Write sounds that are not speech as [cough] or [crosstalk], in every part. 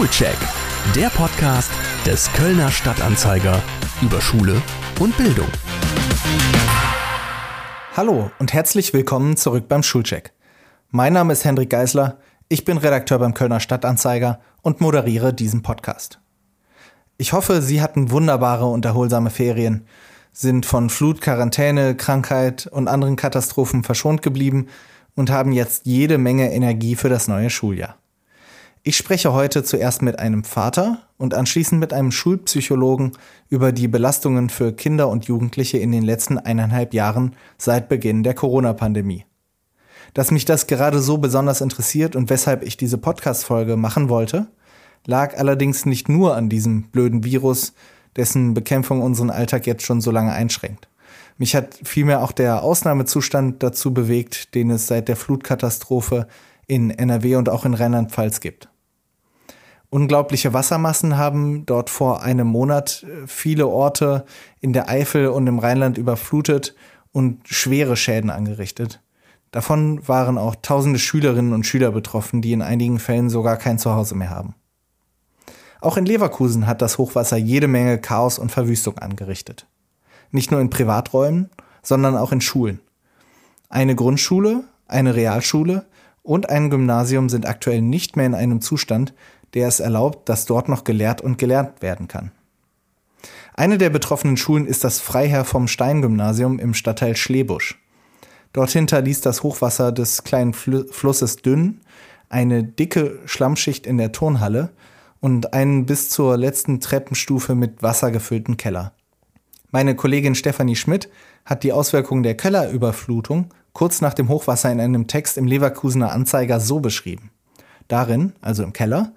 Schulcheck, der Podcast des Kölner Stadtanzeiger über Schule und Bildung. Hallo und herzlich willkommen zurück beim Schulcheck. Mein Name ist Hendrik Geisler, ich bin Redakteur beim Kölner Stadtanzeiger und moderiere diesen Podcast. Ich hoffe, Sie hatten wunderbare und erholsame Ferien, sind von Flut, Quarantäne, Krankheit und anderen Katastrophen verschont geblieben und haben jetzt jede Menge Energie für das neue Schuljahr. Ich spreche heute zuerst mit einem Vater und anschließend mit einem Schulpsychologen über die Belastungen für Kinder und Jugendliche in den letzten eineinhalb Jahren seit Beginn der Corona-Pandemie. Dass mich das gerade so besonders interessiert und weshalb ich diese Podcast-Folge machen wollte, lag allerdings nicht nur an diesem blöden Virus, dessen Bekämpfung unseren Alltag jetzt schon so lange einschränkt. Mich hat vielmehr auch der Ausnahmezustand dazu bewegt, den es seit der Flutkatastrophe in NRW und auch in Rheinland-Pfalz gibt. Unglaubliche Wassermassen haben dort vor einem Monat äh, viele Orte in der Eifel und im Rheinland überflutet und schwere Schäden angerichtet. Davon waren auch tausende Schülerinnen und Schüler betroffen, die in einigen Fällen sogar kein Zuhause mehr haben. Auch in Leverkusen hat das Hochwasser jede Menge Chaos und Verwüstung angerichtet. Nicht nur in Privaträumen, sondern auch in Schulen. Eine Grundschule, eine Realschule und ein Gymnasium sind aktuell nicht mehr in einem Zustand, der es erlaubt, dass dort noch gelehrt und gelernt werden kann. Eine der betroffenen Schulen ist das Freiherr vom Stein Gymnasium im Stadtteil Schlebusch. Dort hinterließ das Hochwasser des kleinen Flusses Dünn eine dicke Schlammschicht in der Turnhalle und einen bis zur letzten Treppenstufe mit Wasser gefüllten Keller. Meine Kollegin Stefanie Schmidt hat die Auswirkungen der Kellerüberflutung kurz nach dem Hochwasser in einem Text im Leverkusener Anzeiger so beschrieben. Darin, also im Keller,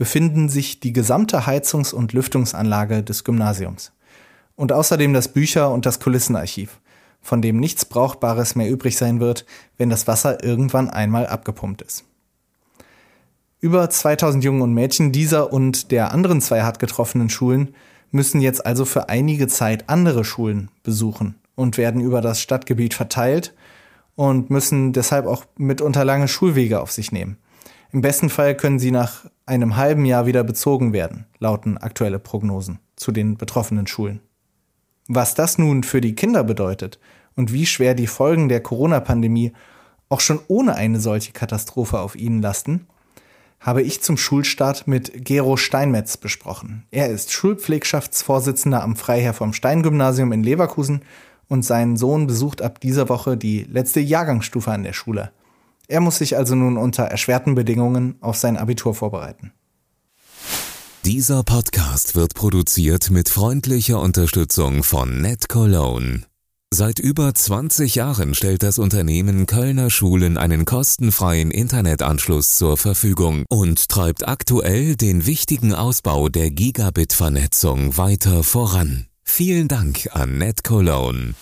befinden sich die gesamte Heizungs- und Lüftungsanlage des Gymnasiums. Und außerdem das Bücher- und das Kulissenarchiv, von dem nichts Brauchbares mehr übrig sein wird, wenn das Wasser irgendwann einmal abgepumpt ist. Über 2000 Jungen und Mädchen dieser und der anderen zwei hart getroffenen Schulen müssen jetzt also für einige Zeit andere Schulen besuchen und werden über das Stadtgebiet verteilt und müssen deshalb auch mitunter lange Schulwege auf sich nehmen. Im besten Fall können sie nach einem halben Jahr wieder bezogen werden, lauten aktuelle Prognosen zu den betroffenen Schulen. Was das nun für die Kinder bedeutet und wie schwer die Folgen der Corona-Pandemie auch schon ohne eine solche Katastrophe auf ihnen lasten, habe ich zum Schulstart mit Gero Steinmetz besprochen. Er ist Schulpflegschaftsvorsitzender am Freiherr vom Stein Gymnasium in Leverkusen und sein Sohn besucht ab dieser Woche die letzte Jahrgangsstufe an der Schule. Er muss sich also nun unter erschwerten Bedingungen auf sein Abitur vorbereiten. Dieser Podcast wird produziert mit freundlicher Unterstützung von Net Cologne. Seit über 20 Jahren stellt das Unternehmen Kölner Schulen einen kostenfreien Internetanschluss zur Verfügung und treibt aktuell den wichtigen Ausbau der Gigabit-Vernetzung weiter voran. Vielen Dank an Net Cologne.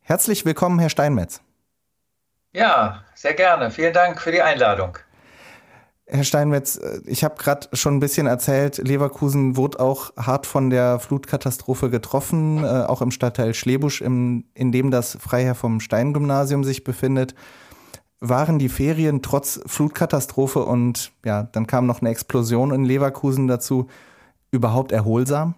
Herzlich willkommen, Herr Steinmetz. Ja, sehr gerne. Vielen Dank für die Einladung. Herr Steinmetz, äh, ich habe gerade schon ein bisschen erzählt, Leverkusen wurde auch hart von der Flutkatastrophe getroffen, äh, auch im Stadtteil Schlebusch, im, in dem das Freiherr vom Stein-Gymnasium sich befindet. Waren die Ferien trotz Flutkatastrophe und ja, dann kam noch eine Explosion in Leverkusen dazu, überhaupt erholsam?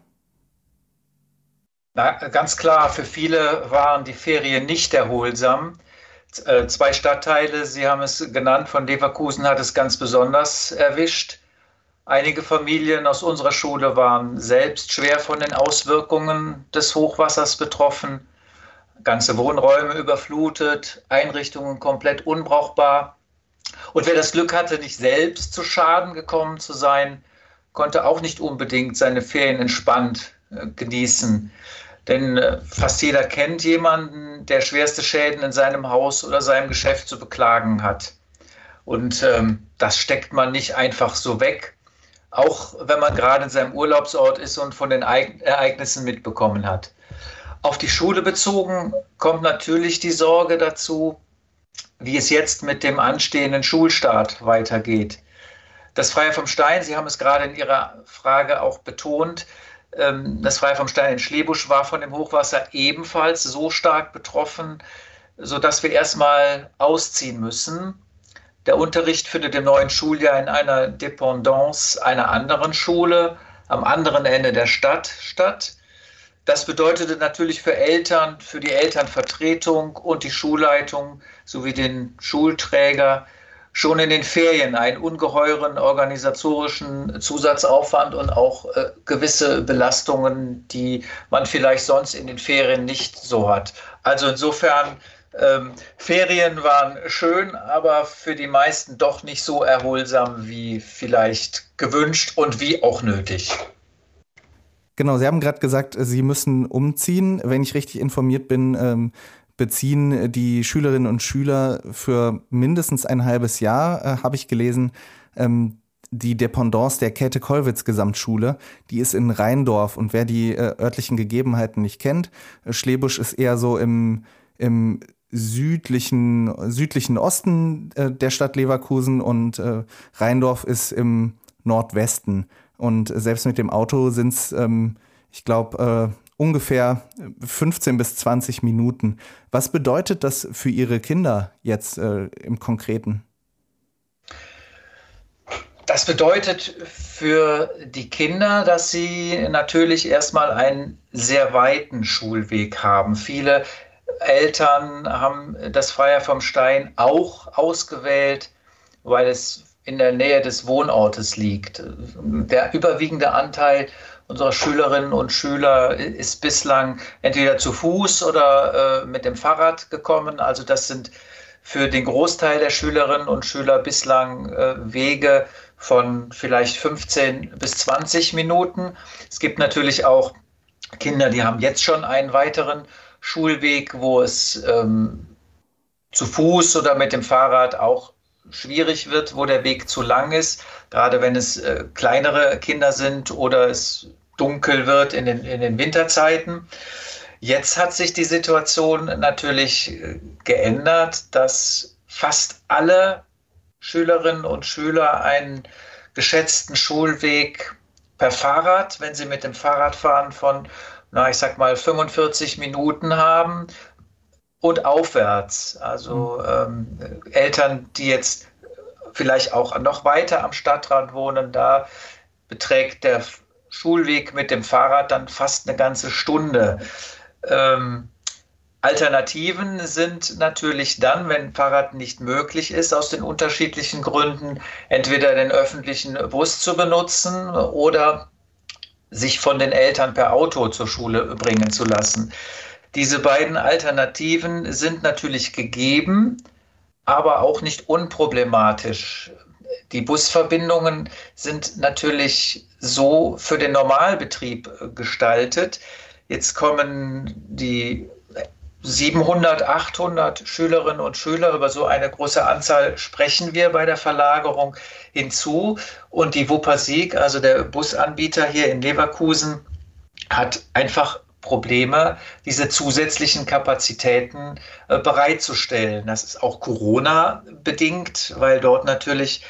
Na, ganz klar, für viele waren die Ferien nicht erholsam. Äh, zwei Stadtteile, Sie haben es genannt, von Leverkusen hat es ganz besonders erwischt. Einige Familien aus unserer Schule waren selbst schwer von den Auswirkungen des Hochwassers betroffen. Ganze Wohnräume überflutet, Einrichtungen komplett unbrauchbar. Und wer das Glück hatte, nicht selbst zu Schaden gekommen zu sein, konnte auch nicht unbedingt seine Ferien entspannt äh, genießen. Denn äh, fast jeder kennt jemanden, der schwerste Schäden in seinem Haus oder seinem Geschäft zu beklagen hat. Und ähm, das steckt man nicht einfach so weg, auch wenn man gerade in seinem Urlaubsort ist und von den Ereignissen mitbekommen hat. Auf die Schule bezogen kommt natürlich die Sorge dazu, wie es jetzt mit dem anstehenden Schulstart weitergeht. Das Freie vom Stein, Sie haben es gerade in Ihrer Frage auch betont, das Freie vom Stein in Schlebusch war von dem Hochwasser ebenfalls so stark betroffen, sodass wir erstmal ausziehen müssen. Der Unterricht findet im neuen Schuljahr in einer Dependance einer anderen Schule am anderen Ende der Stadt statt. Das bedeutete natürlich für Eltern, für die Elternvertretung und die Schulleitung sowie den Schulträger schon in den Ferien einen ungeheuren organisatorischen Zusatzaufwand und auch äh, gewisse Belastungen, die man vielleicht sonst in den Ferien nicht so hat. Also insofern, ähm, Ferien waren schön, aber für die meisten doch nicht so erholsam wie vielleicht gewünscht und wie auch nötig. Genau, Sie haben gerade gesagt, Sie müssen umziehen. Wenn ich richtig informiert bin, ähm, beziehen die Schülerinnen und Schüler für mindestens ein halbes Jahr, äh, habe ich gelesen, ähm, die Dependance der Käthe-Kollwitz-Gesamtschule. Die ist in Rheindorf. Und wer die äh, örtlichen Gegebenheiten nicht kennt, äh, Schlebusch ist eher so im, im südlichen, südlichen Osten äh, der Stadt Leverkusen und äh, Rheindorf ist im Nordwesten. Und selbst mit dem Auto sind es, ähm, ich glaube, äh, ungefähr 15 bis 20 Minuten. Was bedeutet das für Ihre Kinder jetzt äh, im Konkreten? Das bedeutet für die Kinder, dass sie natürlich erstmal einen sehr weiten Schulweg haben. Viele Eltern haben das Freier vom Stein auch ausgewählt, weil es in der Nähe des Wohnortes liegt. Der überwiegende Anteil unserer Schülerinnen und Schüler ist bislang entweder zu Fuß oder äh, mit dem Fahrrad gekommen. Also das sind für den Großteil der Schülerinnen und Schüler bislang äh, Wege von vielleicht 15 bis 20 Minuten. Es gibt natürlich auch Kinder, die haben jetzt schon einen weiteren Schulweg, wo es ähm, zu Fuß oder mit dem Fahrrad auch schwierig wird, wo der Weg zu lang ist, gerade wenn es äh, kleinere Kinder sind oder es dunkel wird in den, in den Winterzeiten. Jetzt hat sich die Situation natürlich äh, geändert, dass fast alle Schülerinnen und Schüler einen geschätzten Schulweg per Fahrrad, wenn sie mit dem Fahrrad fahren, von, na, ich sag mal, 45 Minuten haben und aufwärts. Also ähm, Eltern, die jetzt vielleicht auch noch weiter am Stadtrand wohnen, da beträgt der Schulweg mit dem Fahrrad dann fast eine ganze Stunde. Ähm, Alternativen sind natürlich dann, wenn Fahrrad nicht möglich ist, aus den unterschiedlichen Gründen, entweder den öffentlichen Bus zu benutzen oder sich von den Eltern per Auto zur Schule bringen zu lassen. Diese beiden Alternativen sind natürlich gegeben, aber auch nicht unproblematisch. Die Busverbindungen sind natürlich so für den Normalbetrieb äh, gestaltet. Jetzt kommen die 700, 800 Schülerinnen und Schüler, über so eine große Anzahl sprechen wir bei der Verlagerung hinzu. Und die Wupper Sieg, also der Busanbieter hier in Leverkusen, hat einfach Probleme, diese zusätzlichen Kapazitäten äh, bereitzustellen. Das ist auch Corona bedingt, weil dort natürlich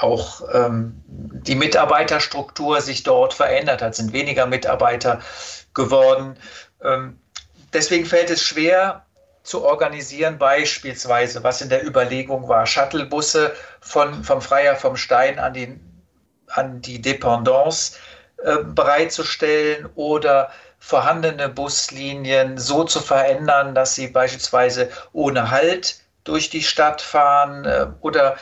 auch ähm, die Mitarbeiterstruktur sich dort verändert hat, sind weniger Mitarbeiter geworden. Ähm, deswegen fällt es schwer zu organisieren, beispielsweise, was in der Überlegung war, Shuttlebusse von, vom Freier vom Stein an die, an die Dependance äh, bereitzustellen oder vorhandene Buslinien so zu verändern, dass sie beispielsweise ohne Halt durch die Stadt fahren äh, oder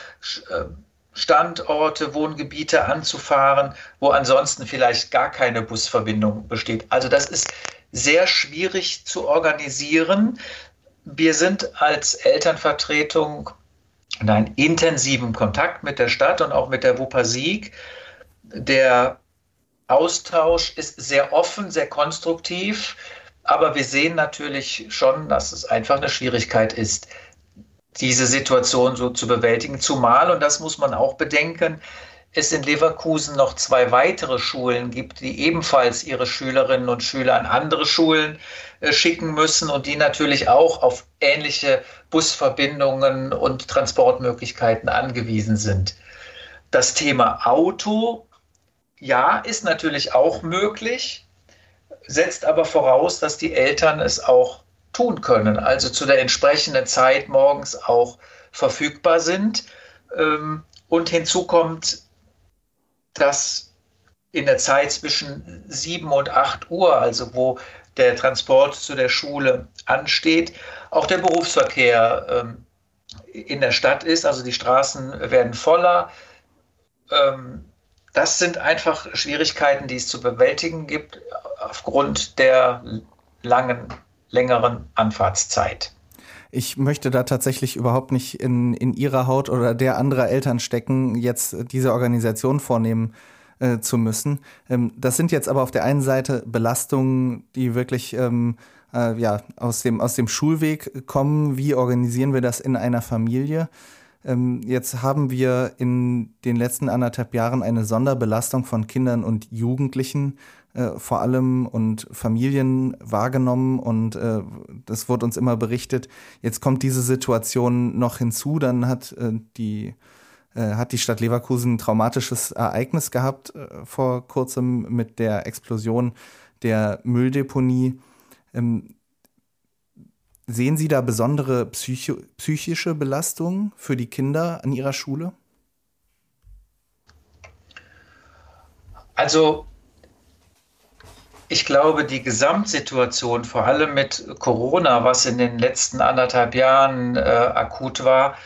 äh, Standorte, Wohngebiete anzufahren, wo ansonsten vielleicht gar keine Busverbindung besteht. Also das ist sehr schwierig zu organisieren. Wir sind als Elternvertretung in einem intensiven Kontakt mit der Stadt und auch mit der Wupper Sieg. Der Austausch ist sehr offen, sehr konstruktiv, aber wir sehen natürlich schon, dass es einfach eine Schwierigkeit ist, diese Situation so zu bewältigen. Zumal, und das muss man auch bedenken, es in Leverkusen noch zwei weitere Schulen gibt, die ebenfalls ihre Schülerinnen und Schüler an andere Schulen äh, schicken müssen und die natürlich auch auf ähnliche Busverbindungen und Transportmöglichkeiten angewiesen sind. Das Thema Auto ja, ist natürlich auch möglich, setzt aber voraus, dass die Eltern es auch tun können, also zu der entsprechenden Zeit morgens auch verfügbar sind. Ähm, und hinzu kommt, dass in der Zeit zwischen 7 und 8 Uhr, also wo der Transport zu der Schule ansteht, auch der Berufsverkehr ähm, in der Stadt ist. Also die Straßen werden voller. Das sind einfach Schwierigkeiten, die es zu bewältigen gibt aufgrund der langen, längeren Anfahrtszeit. Ich möchte da tatsächlich überhaupt nicht in, in ihrer Haut oder der anderer Eltern stecken, jetzt diese Organisation vornehmen äh, zu müssen. Ähm, das sind jetzt aber auf der einen Seite Belastungen, die wirklich ähm, äh, ja, aus, dem, aus dem Schulweg kommen. Wie organisieren wir das in einer Familie? Ähm, jetzt haben wir in den letzten anderthalb Jahren eine Sonderbelastung von Kindern und Jugendlichen äh, vor allem und Familien wahrgenommen und äh, das wurde uns immer berichtet. Jetzt kommt diese Situation noch hinzu, dann hat äh, die äh, hat die Stadt Leverkusen ein traumatisches Ereignis gehabt äh, vor kurzem mit der Explosion der Mülldeponie. Ähm, sehen Sie da besondere psycho psychische Belastungen für die Kinder an Ihrer Schule? Also ich glaube, die Gesamtsituation, vor allem mit Corona, was in den letzten anderthalb Jahren äh, akut war,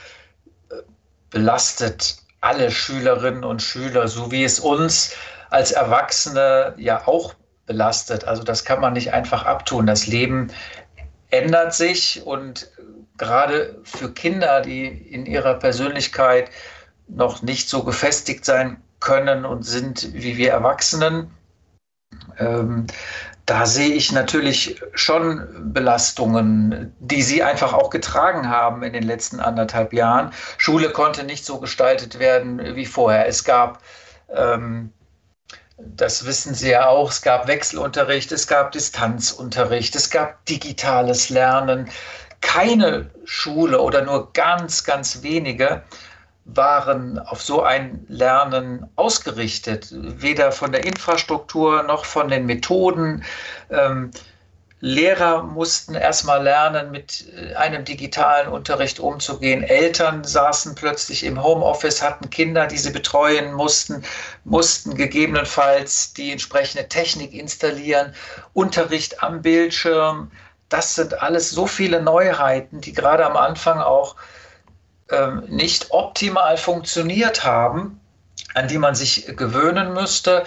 belastet alle Schülerinnen und Schüler, so wie es uns als Erwachsene ja auch belastet. Also das kann man nicht einfach abtun. Das Leben ändert sich und gerade für Kinder, die in ihrer Persönlichkeit noch nicht so gefestigt sein können und sind wie wir Erwachsenen, ähm, da sehe ich natürlich schon Belastungen, die sie einfach auch getragen haben in den letzten anderthalb Jahren. Schule konnte nicht so gestaltet werden wie vorher. Es gab, ähm, das wissen Sie ja auch, es gab Wechselunterricht, es gab Distanzunterricht, es gab digitales Lernen. Keine Schule oder nur ganz, ganz wenige waren auf so ein Lernen ausgerichtet, weder von der Infrastruktur noch von den Methoden. Lehrer mussten erstmal lernen, mit äh, einem digitalen Unterricht umzugehen. Eltern saßen plötzlich im Homeoffice, hatten Kinder, die sie betreuen mussten, mussten gegebenenfalls die entsprechende Technik installieren. Unterricht am Bildschirm. Das sind alles so viele Neuheiten, die gerade am Anfang auch ähm, nicht optimal funktioniert haben, an die man sich gewöhnen müsste.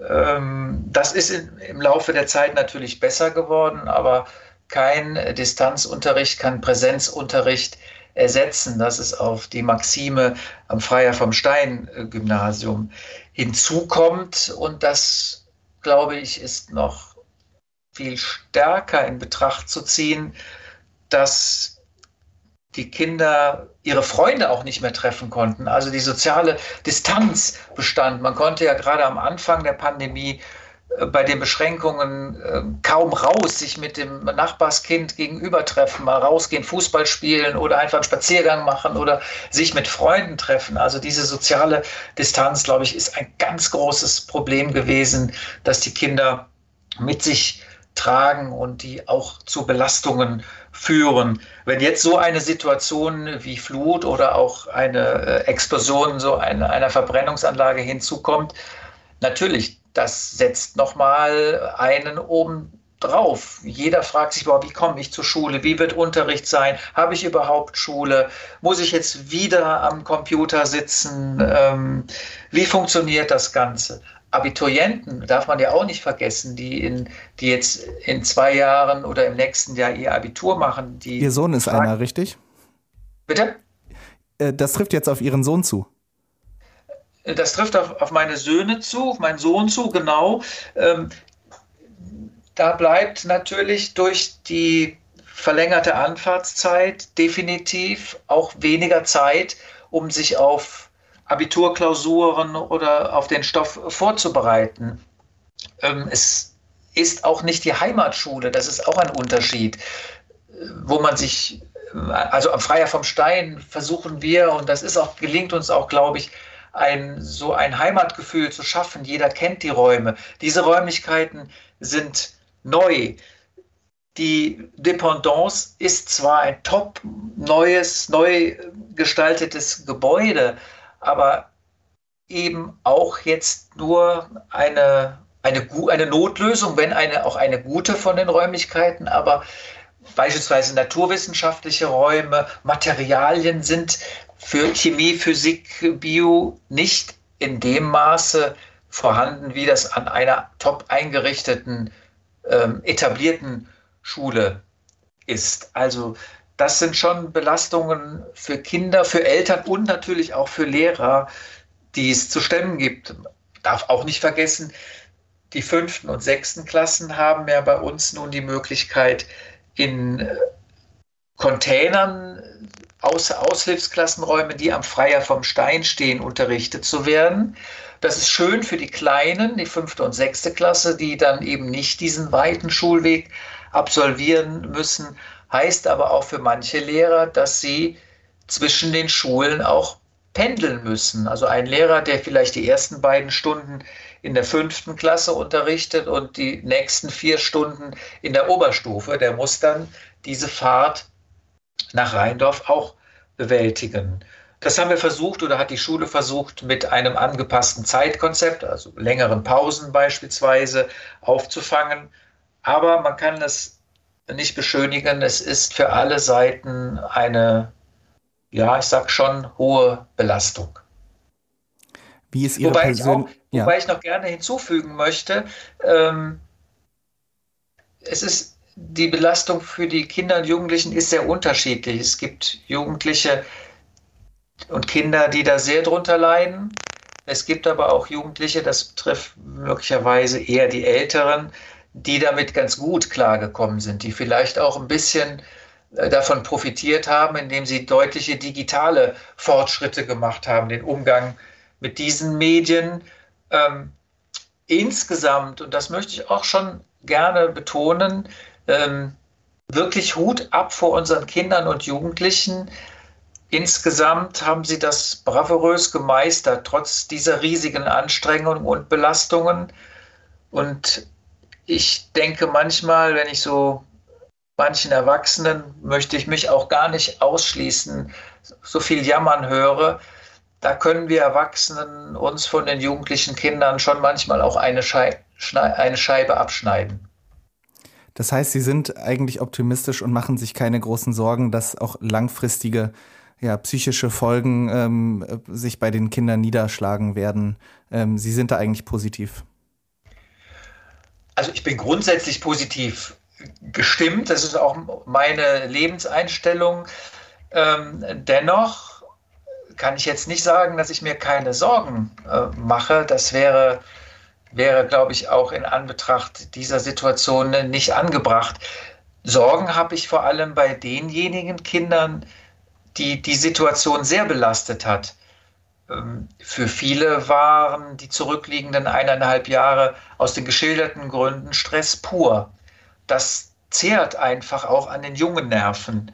Ähm, das ist im Laufe der Zeit natürlich besser geworden, aber kein Distanzunterricht, kein Präsenzunterricht ersetzen. Das ist auf die Maxime am Freier vom Stein Gymnasium hinzukommt. Und das, glaube ich, ist noch viel stärker in Betracht zu ziehen, dass die Kinder ihre Freunde auch nicht mehr treffen konnten. Also die soziale Distanz bestand. Man konnte ja gerade am Anfang der Pandemie äh, bei den Beschränkungen äh, kaum raus, sich mit dem Nachbarskind gegenüber treffen, mal rausgehen, Fußball spielen oder einfach einen Spaziergang machen oder sich mit Freunden treffen. Also diese soziale Distanz, glaube ich, ist ein ganz großes Problem gewesen, dass die Kinder mit sich tragen und die auch zu Belastungen führen. Wenn jetzt so eine Situation wie Flut oder auch eine äh, Explosion so eine, einer Verbrennungsanlage hinzukommt, natürlich, das setzt nochmal einen oben drauf. Jeder fragt sich, boah, wie komme ich zur Schule? Wie wird Unterricht sein? Habe ich überhaupt Schule? Muss ich jetzt wieder am Computer sitzen? Ähm, wie funktioniert das Ganze? Abiturienten darf man ja auch nicht vergessen, die, in, die jetzt in zwei Jahren oder im nächsten Jahr ihr Abitur machen. Die Ihr Sohn ist fragen, einer, richtig? Bitte? Äh, das trifft jetzt auf Ihren Sohn zu. Das trifft auf, auf meine Söhne zu, auf meinen Sohn zu, genau. Ähm, da bleibt natürlich durch die verlängerte Anfahrtszeit definitiv auch weniger Zeit, um sich auf Abiturklausuren oder auf den Stoff vorzubereiten. Ähm, es ist auch nicht die Heimatschule, das ist auch ein Unterschied, wo man sich, also am Freier vom Stein versuchen wir, und das ist auch, gelingt uns auch, glaube ich, ein, so ein Heimatgefühl zu schaffen. Jeder kennt die Räume. Diese Räumlichkeiten sind neu. die Dependance ist zwar ein top neues, neu gestaltetes Gebäude, aber eben auch jetzt nur eine, eine, eine Notlösung, wenn eine, auch eine gute von den Räumlichkeiten, aber beispielsweise naturwissenschaftliche Räume, Materialien sind für Chemie, Physik, Bio nicht in dem Maße vorhanden, wie das an einer top eingerichteten, ähm, etablierten Schule ist. Also das sind schon Belastungen für Kinder, für Eltern und natürlich auch für Lehrer, die es zu stemmen gibt. Darf auch nicht vergessen, die fünften und sechsten Klassen haben ja bei uns nun die Möglichkeit, in Containern aus Aushilfsklassenräume, die am Freier vom Stein stehen, unterrichtet zu werden. Das ist schön für die Kleinen, die fünfte und sechste Klasse, die dann eben nicht diesen weiten Schulweg absolvieren müssen. Heißt aber auch für manche Lehrer, dass sie zwischen den Schulen auch pendeln müssen. Also ein Lehrer, der vielleicht die ersten beiden Stunden in der fünften Klasse unterrichtet und die nächsten vier Stunden in der Oberstufe, der muss dann diese Fahrt nach Rheindorf auch bewältigen. Das haben wir versucht oder hat die Schule versucht mit einem angepassten Zeitkonzept, also längeren Pausen beispielsweise, aufzufangen. Aber man kann es nicht beschönigen. Es ist für alle Seiten eine, ja, ich sag schon, hohe Belastung. Wie ist Ihre wobei, ich auch, ja. wobei ich noch gerne hinzufügen möchte, ähm, es ist die Belastung für die Kinder und Jugendlichen ist sehr unterschiedlich. Es gibt Jugendliche und Kinder, die da sehr drunter leiden. Es gibt aber auch Jugendliche, das betrifft möglicherweise eher die Älteren, die damit ganz gut klargekommen sind, die vielleicht auch ein bisschen äh, davon profitiert haben, indem sie deutliche digitale Fortschritte gemacht haben, den Umgang mit diesen Medien. Ähm, insgesamt, und das möchte ich auch schon gerne betonen, ähm, wirklich Hut ab vor unseren Kindern und Jugendlichen. Insgesamt haben sie das bravourös gemeistert, trotz dieser riesigen Anstrengungen und Belastungen. Und ich denke manchmal, wenn ich so manchen Erwachsenen möchte ich mich auch gar nicht ausschließen, so viel jammern höre, da können wir Erwachsenen uns von den jugendlichen Kindern schon manchmal auch eine, Schei eine Scheibe abschneiden. Das heißt, Sie sind eigentlich optimistisch und machen sich keine großen Sorgen, dass auch langfristige ja, psychische Folgen ähm, sich bei den Kindern niederschlagen werden. Ähm, Sie sind da eigentlich positiv. Also ich bin grundsätzlich positiv gestimmt. Das ist auch meine Lebenseinstellung. Ähm, dennoch kann ich jetzt nicht sagen, dass ich mir keine Sorgen äh, mache. Das wäre wäre, glaube ich, auch in Anbetracht dieser Situation nicht angebracht. Sorgen habe ich vor allem bei denjenigen Kindern, die die Situation sehr belastet hat. Ähm, für viele waren die zurückliegenden eineinhalb Jahre aus den geschilderten Gründen Stress pur. Das zehrt einfach auch an den jungen Nerven.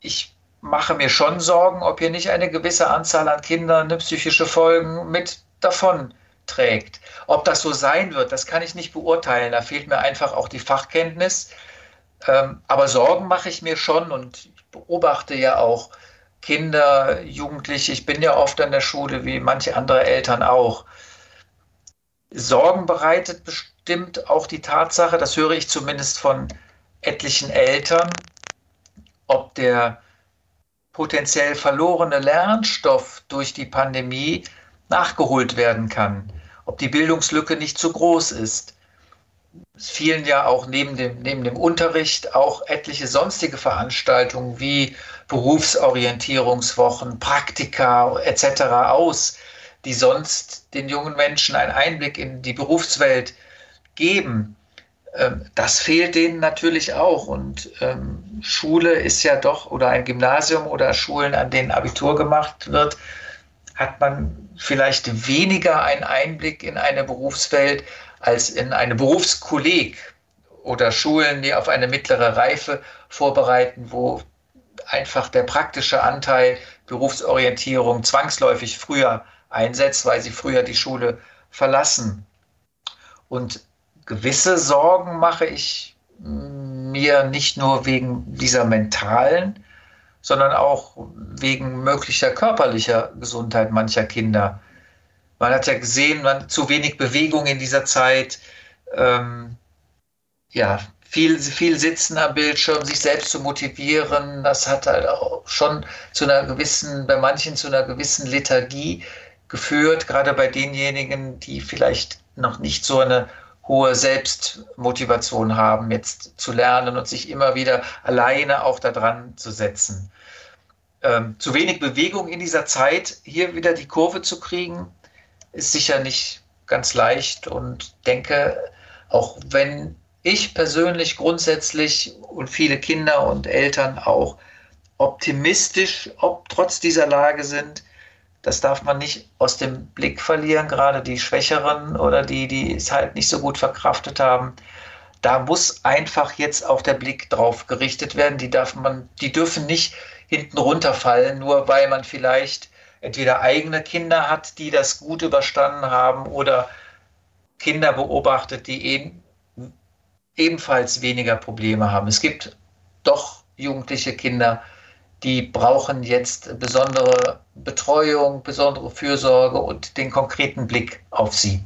Ich mache mir schon Sorgen, ob hier nicht eine gewisse Anzahl an Kindern eine psychische Folgen mit davon trägt. Ob das so sein wird, das kann ich nicht beurteilen. Da fehlt mir einfach auch die Fachkenntnis. Ähm, aber Sorgen mache ich mir schon und ich beobachte ja auch Kinder, Jugendliche. Ich bin ja oft an der Schule, wie manche andere Eltern auch. Sorgen bereitet bestimmt auch die Tatsache, das höre ich zumindest von etlichen Eltern, ob der potenziell verlorene Lernstoff durch die Pandemie nachgeholt werden kann, ob die Bildungslücke nicht zu groß ist. Es fielen ja auch neben dem, neben dem Unterricht auch etliche sonstige Veranstaltungen wie Berufsorientierungswochen, Praktika etc. aus, die sonst den jungen Menschen einen Einblick in die Berufswelt geben. Ähm, das fehlt denen natürlich auch. Und ähm, Schule ist ja doch, oder ein Gymnasium oder Schulen, an denen Abitur gemacht wird, hat man vielleicht weniger einen Einblick in eine Berufswelt als in eine Berufskolleg oder Schulen, die auf eine mittlere Reife vorbereiten, wo einfach der praktische Anteil Berufsorientierung zwangsläufig früher einsetzt, weil sie früher die Schule verlassen. Und gewisse Sorgen mache ich mir nicht nur wegen dieser mentalen, sondern auch wegen möglicher körperlicher Gesundheit mancher Kinder. Man hat ja gesehen, man zu wenig Bewegung in dieser Zeit, ähm, ja, viel, viel Sitzen am Bildschirm, sich selbst zu motivieren, das hat halt auch schon zu einer gewissen, bei manchen zu einer gewissen Lethargie geführt, gerade bei denjenigen, die vielleicht noch nicht so eine hohe Selbstmotivation haben, jetzt zu lernen und sich immer wieder alleine auch daran zu setzen. Ähm, zu wenig Bewegung in dieser Zeit, hier wieder die Kurve zu kriegen, ist sicher nicht ganz leicht und denke, auch wenn ich persönlich grundsätzlich und viele Kinder und Eltern auch optimistisch, ob trotz dieser Lage sind, das darf man nicht aus dem Blick verlieren, gerade die Schwächeren oder die, die es halt nicht so gut verkraftet haben. Da muss einfach jetzt auch der Blick drauf gerichtet werden. Die darf man, die dürfen nicht hinten runterfallen, nur weil man vielleicht entweder eigene Kinder hat, die das gut überstanden haben oder Kinder beobachtet, die eben ebenfalls weniger Probleme haben. Es gibt doch jugendliche Kinder, die brauchen jetzt besondere Betreuung, besondere Fürsorge und den konkreten Blick auf sie.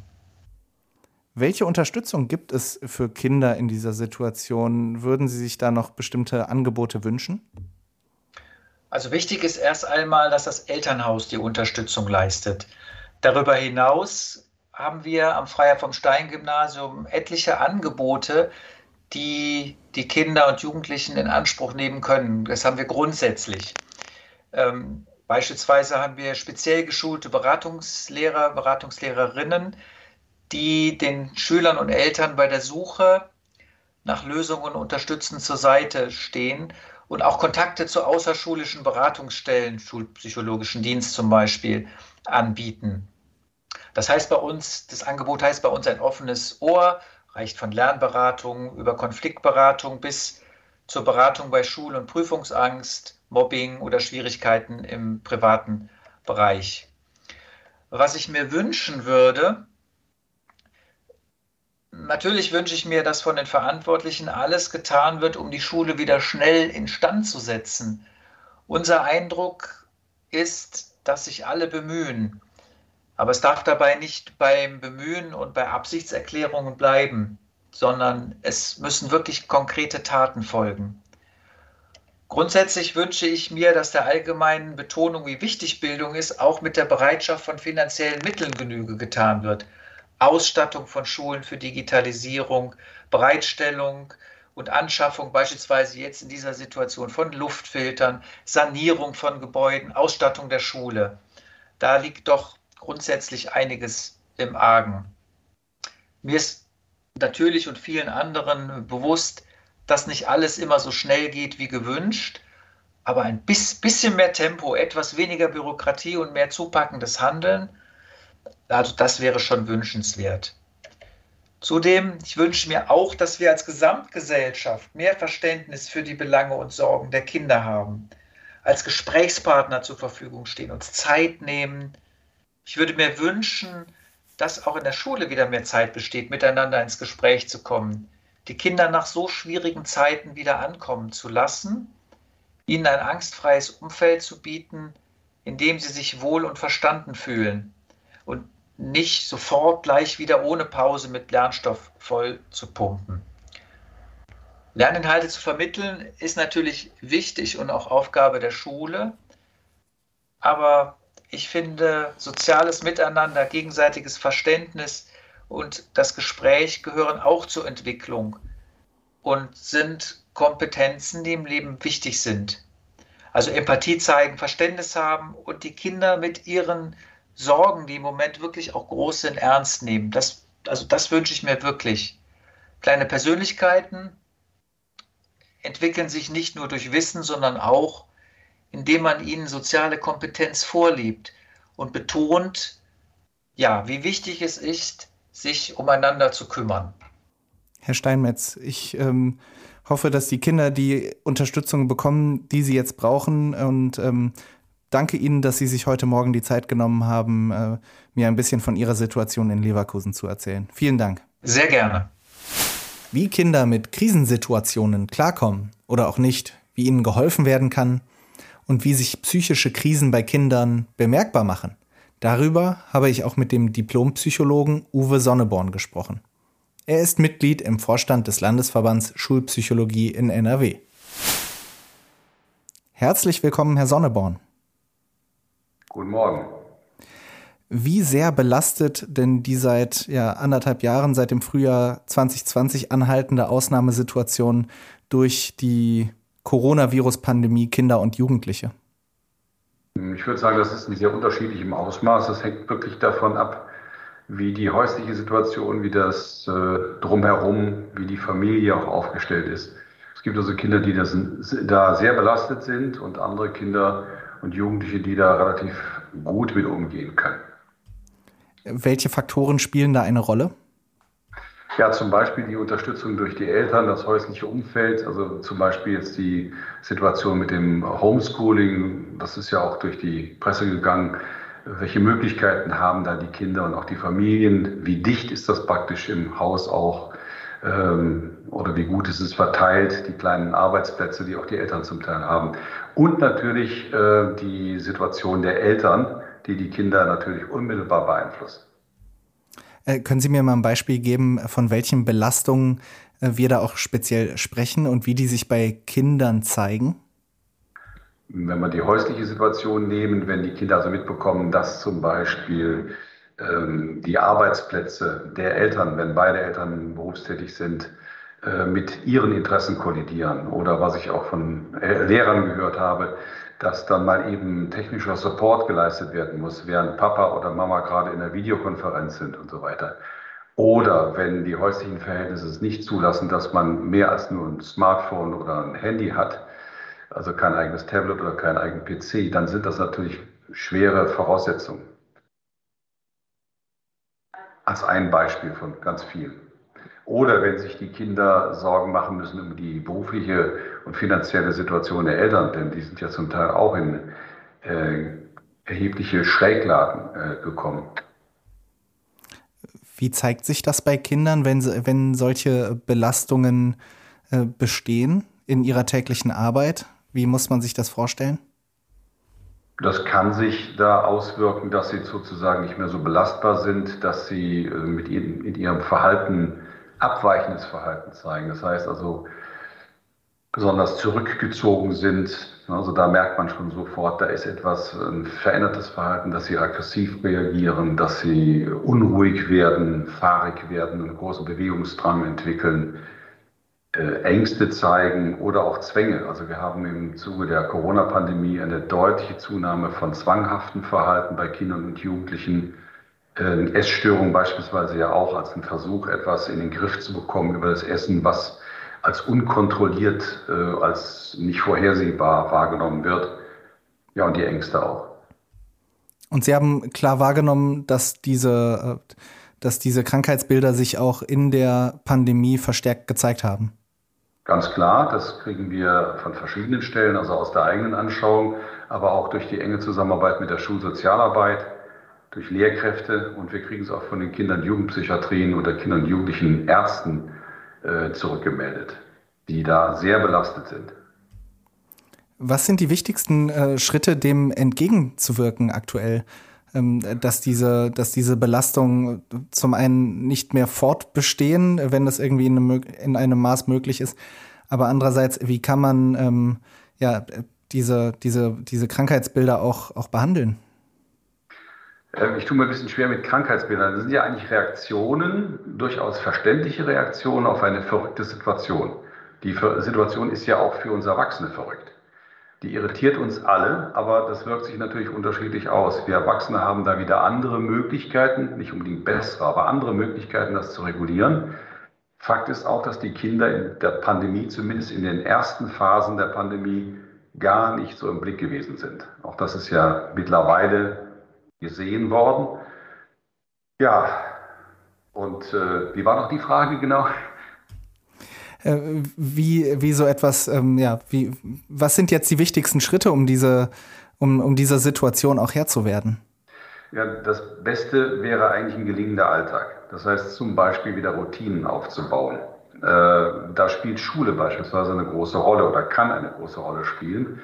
Welche Unterstützung gibt es für Kinder in dieser Situation? Würden Sie sich da noch bestimmte Angebote wünschen? Also wichtig ist erst einmal, dass das Elternhaus die Unterstützung leistet. Darüber hinaus haben wir am Freier vom Stein Gymnasium etliche Angebote, die die Kinder und Jugendlichen in Anspruch nehmen können. Das haben wir grundsätzlich. Ähm, beispielsweise haben wir speziell geschulte Beratungslehrer, Beratungslehrerinnen, die den Schülern und Eltern bei der Suche nach Lösungen unterstützend zur Seite stehen und auch Kontakte zu außerschulischen Beratungsstellen, Schulpsychologischen Dienst zum Beispiel, anbieten. Das heißt bei uns, das Angebot heißt bei uns ein offenes Ohr reicht von Lernberatung über Konfliktberatung bis zur Beratung bei Schul- und Prüfungsangst, Mobbing oder Schwierigkeiten im privaten Bereich. Was ich mir wünschen würde, natürlich wünsche ich mir, dass von den Verantwortlichen alles getan wird, um die Schule wieder schnell instand zu setzen. Unser Eindruck ist, dass sich alle bemühen. Aber es darf dabei nicht beim Bemühen und bei Absichtserklärungen bleiben, sondern es müssen wirklich konkrete Taten folgen. Grundsätzlich wünsche ich mir, dass der allgemeinen Betonung, wie wichtig Bildung ist, auch mit der Bereitschaft von finanziellen Mitteln Genüge getan wird. Ausstattung von Schulen für Digitalisierung, Bereitstellung und Anschaffung beispielsweise jetzt in dieser Situation von Luftfiltern, Sanierung von Gebäuden, Ausstattung der Schule. Da liegt doch grundsätzlich einiges im Argen. Mir ist natürlich und vielen anderen bewusst, dass nicht alles immer so schnell geht wie gewünscht, aber ein bisschen mehr Tempo, etwas weniger Bürokratie und mehr zupackendes Handeln, also das wäre schon wünschenswert. Zudem, ich wünsche mir auch, dass wir als Gesamtgesellschaft mehr Verständnis für die Belange und Sorgen der Kinder haben, als Gesprächspartner zur Verfügung stehen, uns Zeit nehmen, ich würde mir wünschen, dass auch in der Schule wieder mehr Zeit besteht, miteinander ins Gespräch zu kommen, die Kinder nach so schwierigen Zeiten wieder ankommen zu lassen, ihnen ein angstfreies Umfeld zu bieten, in dem sie sich wohl und verstanden fühlen und nicht sofort gleich wieder ohne Pause mit Lernstoff voll zu pumpen. Lerninhalte zu vermitteln ist natürlich wichtig und auch Aufgabe der Schule, aber ich finde, soziales Miteinander, gegenseitiges Verständnis und das Gespräch gehören auch zur Entwicklung und sind Kompetenzen, die im Leben wichtig sind. Also Empathie zeigen, Verständnis haben und die Kinder mit ihren Sorgen, die im Moment wirklich auch groß sind, ernst nehmen. Das, also das wünsche ich mir wirklich. Kleine Persönlichkeiten entwickeln sich nicht nur durch Wissen, sondern auch indem man ihnen soziale Kompetenz vorliebt und betont, ja, wie wichtig es ist, sich umeinander zu kümmern. Herr Steinmetz, ich ähm, hoffe, dass die Kinder die Unterstützung bekommen, die sie jetzt brauchen und ähm, danke Ihnen, dass Sie sich heute Morgen die Zeit genommen haben, äh, mir ein bisschen von Ihrer Situation in Leverkusen zu erzählen. Vielen Dank. Sehr gerne. Wie Kinder mit Krisensituationen klarkommen oder auch nicht, wie ihnen geholfen werden kann und wie sich psychische Krisen bei Kindern bemerkbar machen. Darüber habe ich auch mit dem Diplompsychologen Uwe Sonneborn gesprochen. Er ist Mitglied im Vorstand des Landesverbands Schulpsychologie in NRW. Herzlich willkommen, Herr Sonneborn. Guten Morgen. Wie sehr belastet denn die seit ja, anderthalb Jahren, seit dem Frühjahr 2020 anhaltende Ausnahmesituation durch die Coronavirus-Pandemie Kinder und Jugendliche? Ich würde sagen, das ist in sehr unterschiedlichem Ausmaß. Das hängt wirklich davon ab, wie die häusliche Situation, wie das äh, drumherum, wie die Familie auch aufgestellt ist. Es gibt also Kinder, die das, da sehr belastet sind und andere Kinder und Jugendliche, die da relativ gut mit umgehen können. Welche Faktoren spielen da eine Rolle? Ja, zum Beispiel die Unterstützung durch die Eltern, das häusliche Umfeld, also zum Beispiel jetzt die Situation mit dem Homeschooling, das ist ja auch durch die Presse gegangen. Welche Möglichkeiten haben da die Kinder und auch die Familien? Wie dicht ist das praktisch im Haus auch? Ähm, oder wie gut ist es verteilt, die kleinen Arbeitsplätze, die auch die Eltern zum Teil haben? Und natürlich äh, die Situation der Eltern, die die Kinder natürlich unmittelbar beeinflussen. Äh, können Sie mir mal ein Beispiel geben, von welchen Belastungen äh, wir da auch speziell sprechen und wie die sich bei Kindern zeigen? Wenn wir die häusliche Situation nehmen, wenn die Kinder also mitbekommen, dass zum Beispiel ähm, die Arbeitsplätze der Eltern, wenn beide Eltern berufstätig sind, äh, mit ihren Interessen kollidieren oder was ich auch von äh, Lehrern gehört habe, dass dann mal eben technischer Support geleistet werden muss, während Papa oder Mama gerade in der Videokonferenz sind und so weiter. Oder wenn die häuslichen Verhältnisse es nicht zulassen, dass man mehr als nur ein Smartphone oder ein Handy hat, also kein eigenes Tablet oder kein eigenen PC, dann sind das natürlich schwere Voraussetzungen. Als ein Beispiel von ganz vielen. Oder wenn sich die Kinder Sorgen machen müssen um die berufliche und finanzielle Situation der Eltern, denn die sind ja zum Teil auch in äh, erhebliche Schräglagen äh, gekommen. Wie zeigt sich das bei Kindern, wenn, wenn solche Belastungen äh, bestehen in ihrer täglichen Arbeit? Wie muss man sich das vorstellen? Das kann sich da auswirken, dass sie sozusagen nicht mehr so belastbar sind, dass sie äh, mit ihrem, in ihrem Verhalten abweichendes Verhalten zeigen. Das heißt also, besonders zurückgezogen sind. Also da merkt man schon sofort, da ist etwas ein verändertes Verhalten, dass sie aggressiv reagieren, dass sie unruhig werden, fahrig werden, einen großen Bewegungsdrang entwickeln, äh, Ängste zeigen oder auch Zwänge. Also wir haben im Zuge der Corona-Pandemie eine deutliche Zunahme von zwanghaften Verhalten bei Kindern und Jugendlichen äh, Essstörung beispielsweise ja auch als ein Versuch, etwas in den Griff zu bekommen über das Essen, was als unkontrolliert, äh, als nicht vorhersehbar wahrgenommen wird. Ja, und die Ängste auch. Und Sie haben klar wahrgenommen, dass diese, äh, dass diese Krankheitsbilder sich auch in der Pandemie verstärkt gezeigt haben. Ganz klar, das kriegen wir von verschiedenen Stellen, also aus der eigenen Anschauung, aber auch durch die enge Zusammenarbeit mit der Schulsozialarbeit durch Lehrkräfte und wir kriegen es auch von den Kindern- und Jugendpsychiatrien oder Kindern- und Jugendlichen Ärzten äh, zurückgemeldet, die da sehr belastet sind. Was sind die wichtigsten äh, Schritte, dem entgegenzuwirken aktuell? Ähm, dass diese, dass diese Belastungen zum einen nicht mehr fortbestehen, wenn das irgendwie in einem, in einem Maß möglich ist, aber andererseits, wie kann man ähm, ja, diese, diese, diese Krankheitsbilder auch, auch behandeln? Ähm, ich tue mir ein bisschen schwer mit Krankheitsbildern. Das sind ja eigentlich Reaktionen, durchaus verständliche Reaktionen auf eine verrückte Situation. Die Situation ist ja auch für uns Erwachsene verrückt. Die irritiert uns alle, aber das wirkt sich natürlich unterschiedlich aus. Wir Erwachsene haben da wieder andere Möglichkeiten, nicht unbedingt bessere, aber andere Möglichkeiten, das zu regulieren. Fakt ist auch, dass die Kinder in der Pandemie, zumindest in den ersten Phasen der Pandemie, gar nicht so im Blick gewesen sind. Auch das ist ja mittlerweile gesehen worden. Ja, und äh, wie war noch die Frage genau? Äh, wie, wie so etwas, ähm, ja, wie, was sind jetzt die wichtigsten Schritte, um diese, um, um dieser Situation auch Herr zu werden? Ja, das Beste wäre eigentlich ein gelingender Alltag. Das heißt zum Beispiel wieder Routinen aufzubauen. Äh, da spielt Schule beispielsweise eine große Rolle oder kann eine große Rolle spielen,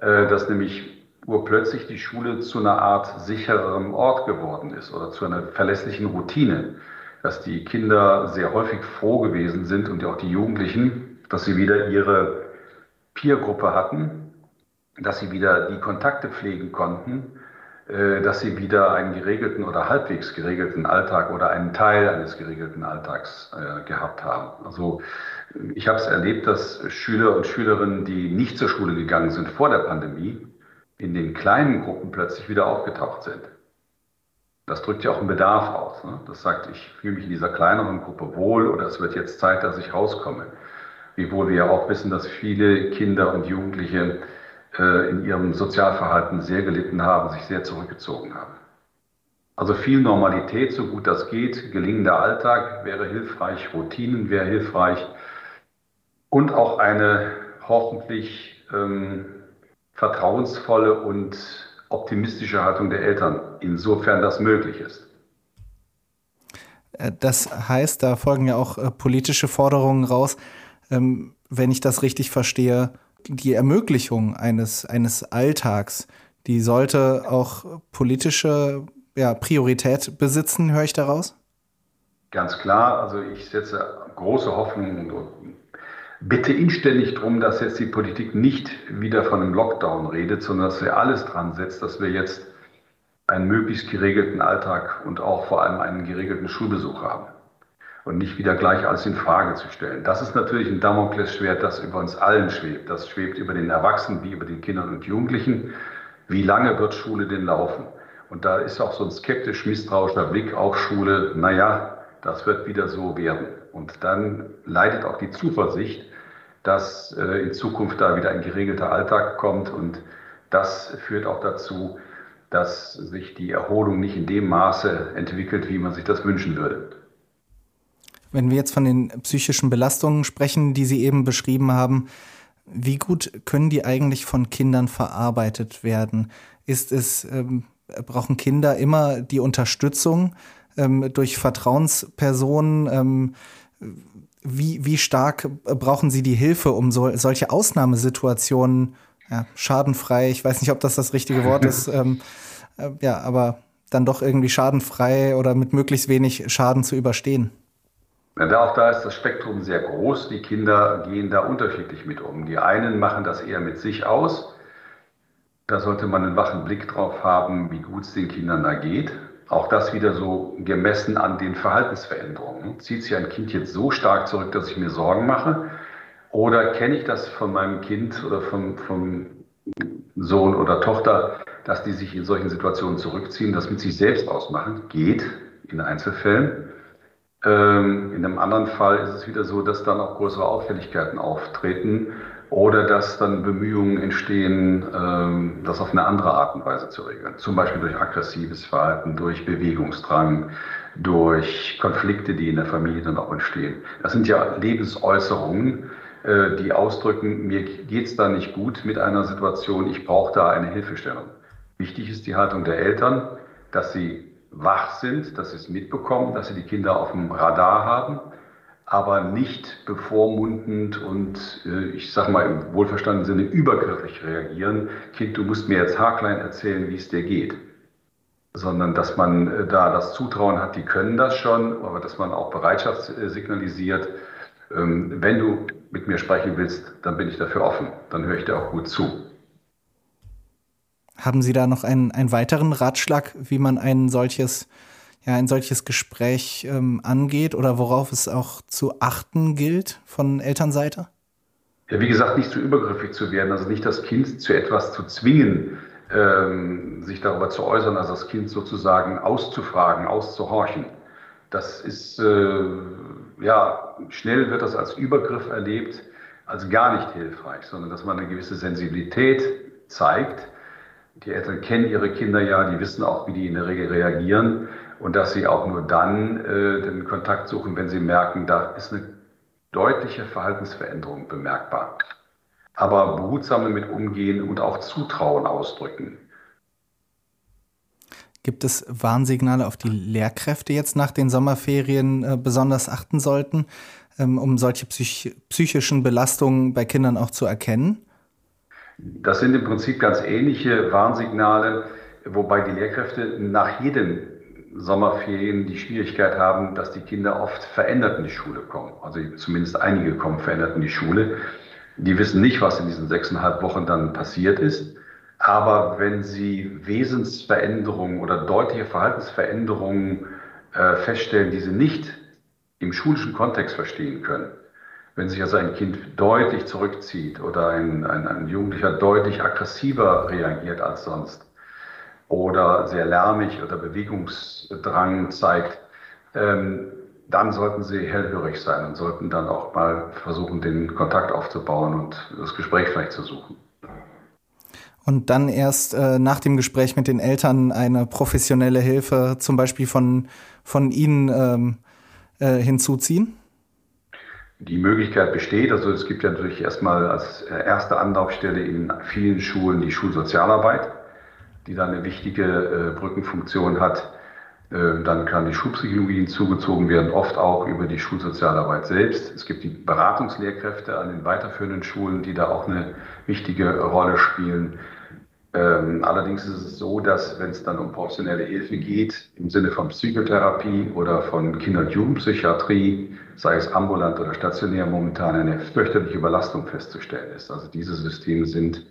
äh, dass nämlich urplötzlich die Schule zu einer Art sichererem Ort geworden ist oder zu einer verlässlichen Routine, dass die Kinder sehr häufig froh gewesen sind und auch die Jugendlichen, dass sie wieder ihre Peergruppe hatten, dass sie wieder die Kontakte pflegen konnten, äh, dass sie wieder einen geregelten oder halbwegs geregelten Alltag oder einen Teil eines geregelten Alltags äh, gehabt haben. Also ich habe es erlebt, dass Schüler und Schülerinnen, die nicht zur Schule gegangen sind vor der Pandemie, in den kleinen Gruppen plötzlich wieder aufgetaucht sind. Das drückt ja auch einen Bedarf aus. Ne? Das sagt, ich fühle mich in dieser kleineren Gruppe wohl oder es wird jetzt Zeit, dass ich rauskomme. Wiewohl wir ja auch wissen, dass viele Kinder und Jugendliche äh, in ihrem Sozialverhalten sehr gelitten haben, sich sehr zurückgezogen haben. Also viel Normalität, so gut das geht, gelingender Alltag wäre hilfreich, Routinen wäre hilfreich und auch eine hoffentlich ähm, vertrauensvolle und optimistische Haltung der Eltern, insofern das möglich ist. Äh, das heißt, da folgen ja auch äh, politische Forderungen raus. Ähm, wenn ich das richtig verstehe, die Ermöglichung eines, eines Alltags, die sollte auch politische ja, Priorität besitzen, höre ich daraus? Ganz klar. Also ich setze große Hoffnungen und bitte inständig darum, dass jetzt die Politik nicht wieder von einem Lockdown redet, sondern dass sie alles dran setzt, dass wir jetzt einen möglichst geregelten Alltag und auch vor allem einen geregelten Schulbesuch haben und nicht wieder gleich alles in Frage zu stellen. Das ist natürlich ein Damoklesschwert, das über uns allen schwebt. Das schwebt über den Erwachsenen wie über den Kindern und Jugendlichen. Wie lange wird Schule denn laufen? Und da ist auch so ein skeptisch misstrauischer Blick auf Schule. Naja, das wird wieder so werden. Und dann leidet auch die Zuversicht, dass äh, in Zukunft da wieder ein geregelter Alltag kommt. Und das führt auch dazu, dass sich die Erholung nicht in dem Maße entwickelt, wie man sich das wünschen würde. Wenn wir jetzt von den psychischen Belastungen sprechen, die Sie eben beschrieben haben, wie gut können die eigentlich von Kindern verarbeitet werden? Ist es, ähm, brauchen Kinder immer die Unterstützung ähm, durch Vertrauenspersonen? Ähm, wie, wie stark brauchen Sie die Hilfe, um so, solche Ausnahmesituationen ja, schadenfrei, ich weiß nicht, ob das das richtige Wort ist, [laughs] ähm, äh, ja, aber dann doch irgendwie schadenfrei oder mit möglichst wenig Schaden zu überstehen? Ja, auch da ist das Spektrum sehr groß. Die Kinder gehen da unterschiedlich mit um. Die einen machen das eher mit sich aus. Da sollte man einen wachen Blick drauf haben, wie gut es den Kindern da geht. Auch das wieder so gemessen an den Verhaltensveränderungen. Zieht sich ein Kind jetzt so stark zurück, dass ich mir Sorgen mache? Oder kenne ich das von meinem Kind oder vom, vom Sohn oder Tochter, dass die sich in solchen Situationen zurückziehen, das mit sich selbst ausmachen? Geht in Einzelfällen. Ähm, in einem anderen Fall ist es wieder so, dass dann auch größere Auffälligkeiten auftreten oder dass dann Bemühungen entstehen, ähm, das auf eine andere Art und Weise zu regeln. Zum Beispiel durch aggressives Verhalten, durch Bewegungsdrang, durch Konflikte, die in der Familie dann auch entstehen. Das sind ja Lebensäußerungen, äh, die ausdrücken, mir geht's da nicht gut mit einer Situation, ich brauche da eine Hilfestellung. Wichtig ist die Haltung der Eltern, dass sie wach sind, dass sie es mitbekommen, dass sie die Kinder auf dem Radar haben, aber nicht bevormundend und äh, ich sage mal im wohlverstandenen Sinne übergriffig reagieren. Kind, du musst mir jetzt haarklein erzählen, wie es dir geht. Sondern dass man äh, da das Zutrauen hat, die können das schon, aber dass man auch Bereitschaft äh, signalisiert. Ähm, wenn du mit mir sprechen willst, dann bin ich dafür offen, dann höre ich dir auch gut zu. Haben Sie da noch einen, einen weiteren Ratschlag, wie man ein solches, ja, ein solches Gespräch ähm, angeht oder worauf es auch zu achten gilt von Elternseite? Ja, wie gesagt, nicht zu übergriffig zu werden, also nicht das Kind zu etwas zu zwingen, ähm, sich darüber zu äußern, also das Kind sozusagen auszufragen, auszuhorchen. Das ist, äh, ja, schnell wird das als Übergriff erlebt, als gar nicht hilfreich, sondern dass man eine gewisse Sensibilität zeigt die Eltern kennen ihre Kinder ja, die wissen auch, wie die in der Regel reagieren und dass sie auch nur dann äh, den Kontakt suchen, wenn sie merken, da ist eine deutliche Verhaltensveränderung bemerkbar. Aber behutsam damit umgehen und auch Zutrauen ausdrücken. Gibt es Warnsignale, auf die Lehrkräfte jetzt nach den Sommerferien äh, besonders achten sollten? ähm, um solche psych psychischen Belastungen bei Kindern auch zu erkennen? Das sind im Prinzip ganz ähnliche Warnsignale, wobei die Lehrkräfte nach jedem Sommerferien die Schwierigkeit haben, dass die Kinder oft verändert in die Schule kommen. Also zumindest einige kommen verändert in die Schule. Die wissen nicht, was in diesen sechseinhalb Wochen dann passiert ist. Aber wenn sie Wesensveränderungen oder deutliche Verhaltensveränderungen äh, feststellen, die sie nicht im schulischen Kontext verstehen können, wenn sich also ein Kind deutlich zurückzieht oder ein, ein, ein Jugendlicher deutlich aggressiver reagiert als sonst oder sehr lärmig oder Bewegungsdrang zeigt, ähm, dann sollten Sie hellhörig sein und sollten dann auch mal versuchen, den Kontakt aufzubauen und das Gespräch vielleicht zu suchen. Und dann erst äh, nach dem Gespräch mit den Eltern eine professionelle Hilfe, zum Beispiel von, von Ihnen, ähm, äh, hinzuziehen? Die Möglichkeit besteht, also es gibt ja natürlich erstmal als erste Anlaufstelle in vielen Schulen die Schulsozialarbeit, die dann eine wichtige äh, Brückenfunktion hat. Äh, dann kann die Schulpsychologie hinzugezogen werden, oft auch über die Schulsozialarbeit selbst. Es gibt die Beratungslehrkräfte an den weiterführenden Schulen, die da auch eine wichtige Rolle spielen. Ähm, allerdings ist es so, dass wenn es dann um professionelle Hilfe geht, im Sinne von Psychotherapie oder von Kinder- und Jugendpsychiatrie, sei es ambulant oder stationär, momentan eine fürchterliche Überlastung festzustellen ist. Also diese Systeme sind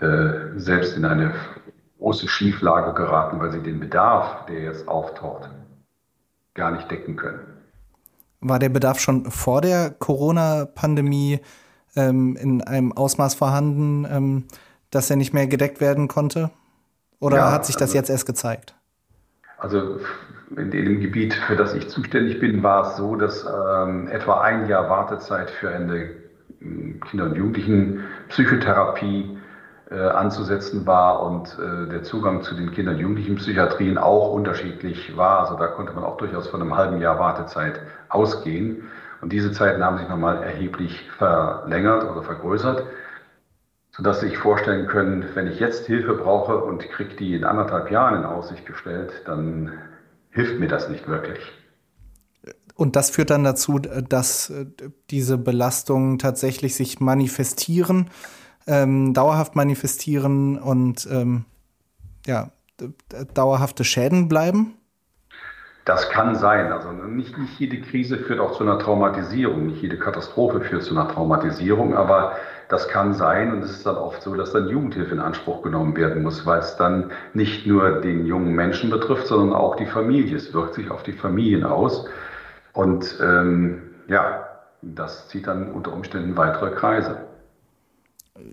äh, selbst in eine große Schieflage geraten, weil sie den Bedarf, der jetzt auftaucht, gar nicht decken können. War der Bedarf schon vor der Corona-Pandemie ähm, in einem Ausmaß vorhanden? Ähm dass er nicht mehr gedeckt werden konnte? Oder ja, hat sich das also, jetzt erst gezeigt? Also in dem Gebiet, für das ich zuständig bin, war es so, dass ähm, etwa ein Jahr Wartezeit für eine hm, Kinder- und Jugendlichen-Psychotherapie äh, anzusetzen war und äh, der Zugang zu den Kinder- und Jugendlichen-Psychiatrien auch unterschiedlich war. Also da konnte man auch durchaus von einem halben Jahr Wartezeit ausgehen. Und diese Zeiten haben sich nochmal erheblich verlängert oder vergrößert sodass Sie sich vorstellen können, wenn ich jetzt Hilfe brauche und kriege die in anderthalb Jahren in Aussicht gestellt, dann hilft mir das nicht wirklich. Und das führt dann dazu, dass äh, diese Belastungen tatsächlich sich manifestieren, ähm, dauerhaft manifestieren und ähm, ja, dauerhafte Schäden bleiben? Das kann sein. Also nicht, nicht jede Krise führt auch zu einer Traumatisierung, nicht jede Katastrophe führt zu einer Traumatisierung, aber das kann sein und es ist dann oft so, dass dann Jugendhilfe in Anspruch genommen werden muss, weil es dann nicht nur den jungen Menschen betrifft, sondern auch die Familie. Es wirkt sich auf die Familien aus. Und ähm, ja, das zieht dann unter Umständen weitere Kreise.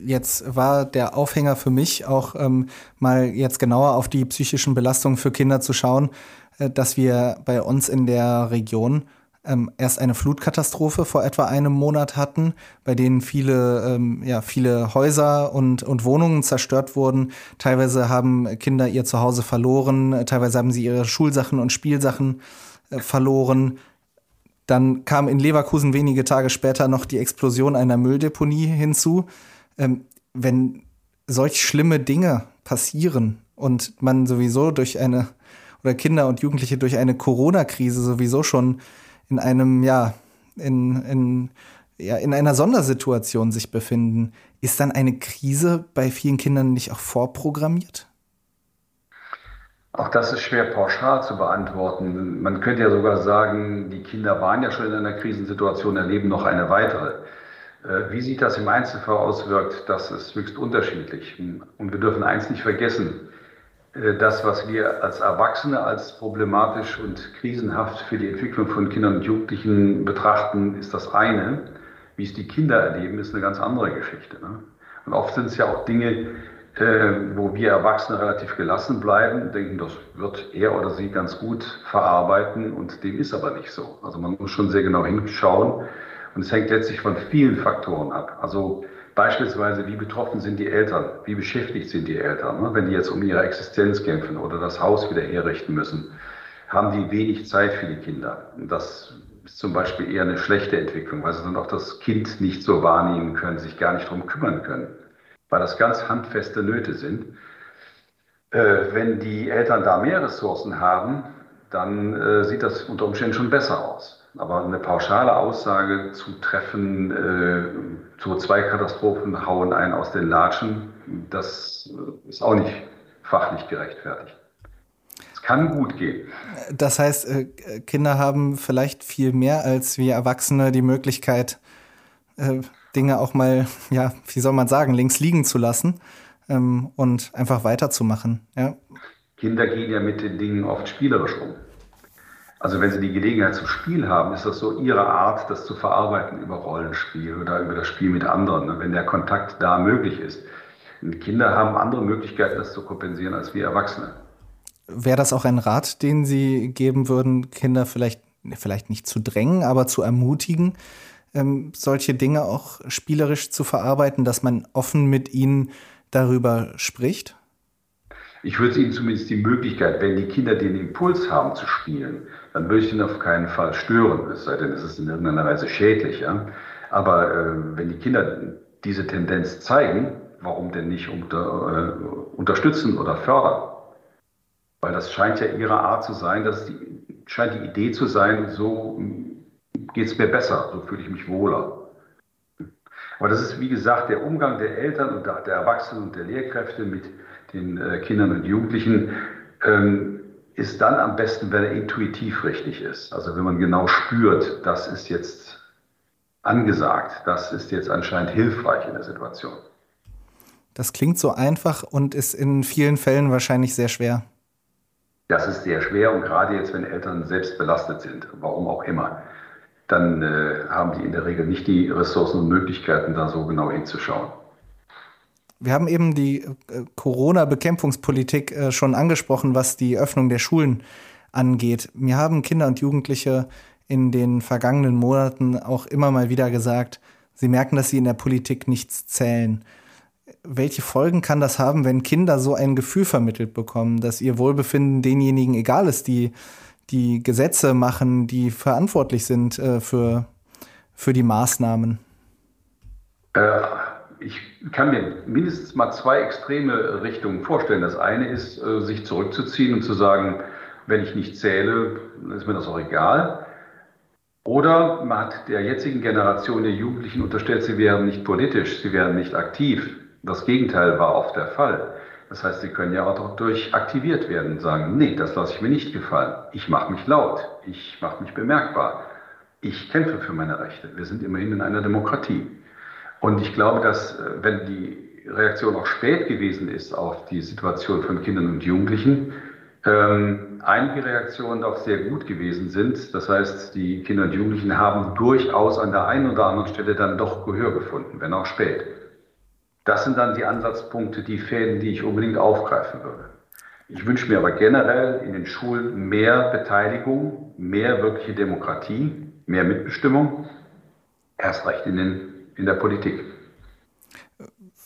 Jetzt war der Aufhänger für mich auch ähm, mal jetzt genauer auf die psychischen Belastungen für Kinder zu schauen, äh, dass wir bei uns in der Region ähm, erst eine Flutkatastrophe vor etwa einem Monat hatten, bei denen viele, ähm, ja, viele Häuser und, und Wohnungen zerstört wurden. Teilweise haben Kinder ihr Zuhause verloren, teilweise haben sie ihre Schulsachen und Spielsachen äh, verloren. Dann kam in Leverkusen wenige Tage später noch die Explosion einer Mülldeponie hinzu. Ähm, wenn solch schlimme Dinge passieren und man sowieso durch eine oder Kinder und Jugendliche durch eine Corona-Krise sowieso schon in einem, ja, in, in, ja, in einer Sondersituation sich befinden, ist dann eine Krise bei vielen Kindern nicht auch vorprogrammiert? Auch das ist schwer pauschal zu beantworten. Man könnte ja sogar sagen, die Kinder waren ja schon in einer Krisensituation, erleben noch eine weitere. Äh, wie sich das im Einzelfall auswirkt, das ist höchst unterschiedlich. Und wir dürfen eins nicht vergessen. Äh, das, was wir als Erwachsene als problematisch und krisenhaft für die Entwicklung von Kindern und Jugendlichen betrachten, ist das eine. Wie es die Kinder erleben, ist eine ganz andere Geschichte. Ne? Und oft sind es ja auch Dinge, äh, wo wir Erwachsene relativ gelassen bleiben, denken, das wird er oder sie ganz gut verarbeiten und dem ist aber nicht so. Also man muss schon sehr genau hinschauen und es hängt letztlich von vielen Faktoren ab. Also Beispielsweise, wie betroffen sind die Eltern? Wie beschäftigt sind die Eltern? Ne? Wenn die jetzt um ihre Existenz kämpfen oder das Haus wieder herrichten müssen, haben die wenig Zeit für die Kinder. Das ist zum Beispiel eher eine schlechte Entwicklung, weil sie dann auch das Kind nicht so wahrnehmen können, sich gar nicht darum kümmern können, weil das ganz handfeste Nöte sind. Äh, wenn die Eltern da mehr Ressourcen haben, dann äh, sieht das unter Umständen schon besser aus. Aber eine pauschale Aussage zu treffen, äh, CO2-Katastrophen hauen einen aus den Latschen, das ist auch nicht fachlich gerechtfertigt. Es kann gut gehen. Das heißt, äh, Kinder haben vielleicht viel mehr als wir Erwachsene die Möglichkeit, äh, Dinge auch mal, ja, wie soll man sagen, links liegen zu lassen ähm, und einfach weiterzumachen. Ja. Kinder gehen ja mit den Dingen oft spielerisch um. Also wenn sie die Gelegenheit zum Spiel haben, ist das so ihre Art, das zu verarbeiten über Rollenspiel oder über das Spiel mit anderen, ne, wenn der Kontakt da möglich ist. Kinder haben andere Möglichkeiten, das zu kompensieren als wir Erwachsene. Wäre das auch ein Rat, den Sie geben würden, Kinder vielleicht, vielleicht nicht zu drängen, aber zu ermutigen, ähm, solche Dinge auch spielerisch zu verarbeiten, dass man offen mit ihnen darüber spricht? Ich würde ihnen zumindest die Möglichkeit, wenn die Kinder den Impuls haben zu spielen, dann würde ich ihn auf keinen Fall stören, es sei denn, es ist in irgendeiner Weise schädlich. Ja? Aber äh, wenn die Kinder diese Tendenz zeigen, warum denn nicht unter, äh, unterstützen oder fördern? Weil das scheint ja ihre Art zu sein, das die, scheint die Idee zu sein, so geht es mir besser, so fühle ich mich wohler. Aber das ist, wie gesagt, der Umgang der Eltern und der, der Erwachsenen und der Lehrkräfte mit den äh, Kindern und Jugendlichen ähm, ist dann am besten, wenn er intuitiv richtig ist. Also wenn man genau spürt, das ist jetzt angesagt, das ist jetzt anscheinend hilfreich in der Situation. Das klingt so einfach und ist in vielen Fällen wahrscheinlich sehr schwer. Das ist sehr schwer und gerade jetzt, wenn Eltern selbst belastet sind, warum auch immer, dann äh, haben die in der Regel nicht die Ressourcen und Möglichkeiten, da so genau hinzuschauen. Wir haben eben die äh, Corona-Bekämpfungspolitik äh, schon angesprochen, was die Öffnung der Schulen angeht. Mir haben Kinder und Jugendliche in den vergangenen Monaten auch immer mal wieder gesagt, sie merken, dass sie in der Politik nichts zählen. Welche Folgen kann das haben, wenn Kinder so ein Gefühl vermittelt bekommen, dass ihr Wohlbefinden denjenigen egal ist, die die Gesetze machen, die verantwortlich sind äh, für, für die Maßnahmen? Äh, ich kann mir mindestens mal zwei extreme Richtungen vorstellen. Das eine ist, äh, sich zurückzuziehen und zu sagen, wenn ich nicht zähle, ist mir das auch egal. Oder man hat der jetzigen Generation der Jugendlichen unterstellt, sie wären nicht politisch, sie wären nicht aktiv. Das Gegenteil war oft der Fall. Das heißt, sie können ja auch dadurch aktiviert werden und sagen, nee, das lasse ich mir nicht gefallen. Ich mache mich laut, ich mache mich bemerkbar. Ich kämpfe für meine Rechte. Wir sind immerhin in einer Demokratie. Und ich glaube, dass äh, wenn die Reaktion auch spät gewesen ist auf die Situation von Kindern und Jugendlichen, ähm, einige Reaktionen doch sehr gut gewesen sind. Das heißt, die Kinder und Jugendlichen haben durchaus an der einen oder anderen Stelle dann doch Gehör gefunden, wenn auch spät. Das sind dann die Ansatzpunkte, die Fäden, die ich unbedingt aufgreifen würde. Ich wünsche mir aber generell in den Schulen mehr Beteiligung, mehr wirkliche Demokratie, mehr Mitbestimmung, erst recht in den in der Politik.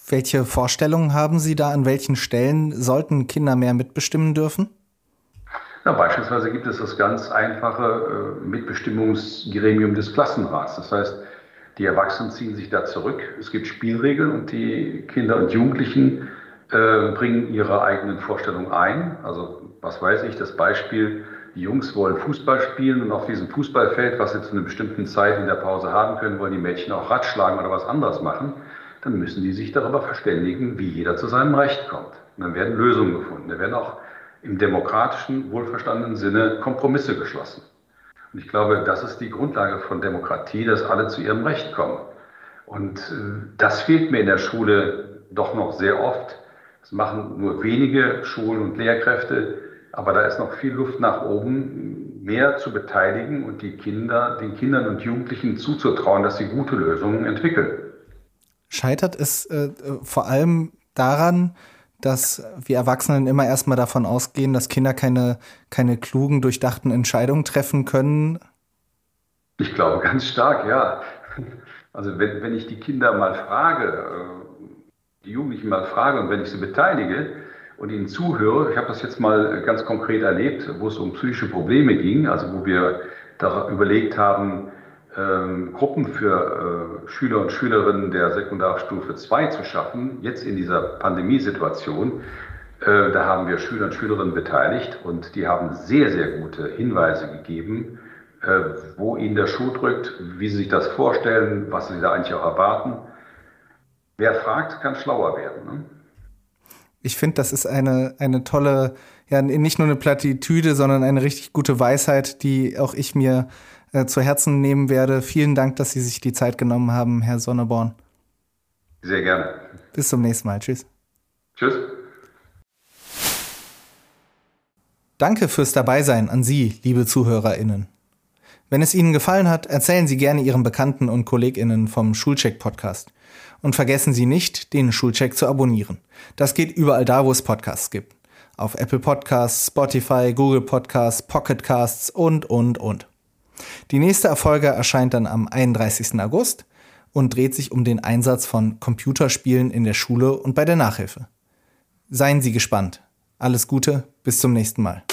Welche Vorstellungen haben Sie da? An welchen Stellen sollten Kinder mehr mitbestimmen dürfen? Na, beispielsweise gibt es das ganz einfache äh, Mitbestimmungsgremium des Klassenrats. Das heißt, die Erwachsenen ziehen sich da zurück. Es gibt Spielregeln und die Kinder und Jugendlichen äh, bringen ihre eigenen Vorstellungen ein. Also was weiß ich, das Beispiel, die Jungs wollen Fußball spielen und auf diesem Fußballfeld, was sie zu einer bestimmten Zeit in der Pause haben können, wollen die Mädchen auch Rad schlagen oder was anderes machen, dann müssen die sich darüber verständigen, wie jeder zu seinem Recht kommt. Und dann werden Lösungen gefunden. Da werden auch im demokratischen, wohlverstandenen Sinne Kompromisse geschlossen. Und ich glaube, das ist die Grundlage von Demokratie, dass alle zu ihrem Recht kommen. Und äh, das fehlt mir in der Schule doch noch sehr oft. Das machen nur wenige Schulen und Lehrkräfte aber da ist noch viel Luft nach oben, mehr zu beteiligen und die Kinder, den Kindern und Jugendlichen zuzutrauen, dass sie gute Lösungen entwickeln. Scheitert es äh, vor allem daran, dass wir Erwachsenen immer erstmal davon ausgehen, dass Kinder keine, keine klugen, durchdachten Entscheidungen treffen können? Ich glaube ganz stark, ja. Also wenn, wenn ich die Kinder mal frage, äh, die Jugendlichen mal frage und wenn ich sie beteilige, und Ihnen zuhöre, ich habe das jetzt mal ganz konkret erlebt, wo es um psychische Probleme ging, also wo wir da überlegt haben, ähm, Gruppen für äh, Schüler und Schülerinnen der Sekundarstufe 2 zu schaffen, jetzt in dieser Pandemiesituation. Äh, da haben wir Schüler und Schülerinnen beteiligt und die haben sehr, sehr gute Hinweise gegeben, äh, wo Ihnen der Schuh drückt, wie Sie sich das vorstellen, was Sie da eigentlich auch erwarten. Wer fragt, kann schlauer werden. Ne? Ich finde, das ist eine, eine tolle, ja, nicht nur eine Plattitüde, sondern eine richtig gute Weisheit, die auch ich mir äh, zu Herzen nehmen werde. Vielen Dank, dass Sie sich die Zeit genommen haben, Herr Sonneborn. Sehr gerne. Bis zum nächsten Mal. Tschüss. Tschüss. Danke fürs Dabeisein an Sie, liebe ZuhörerInnen. Wenn es Ihnen gefallen hat, erzählen Sie gerne Ihren Bekannten und KollegInnen vom Schulcheck-Podcast. Und vergessen Sie nicht, den Schulcheck zu abonnieren. Das geht überall da, wo es Podcasts gibt. Auf Apple Podcasts, Spotify, Google Podcasts, Pocket Casts und, und, und. Die nächste Erfolge erscheint dann am 31. August und dreht sich um den Einsatz von Computerspielen in der Schule und bei der Nachhilfe. Seien Sie gespannt. Alles Gute, bis zum nächsten Mal.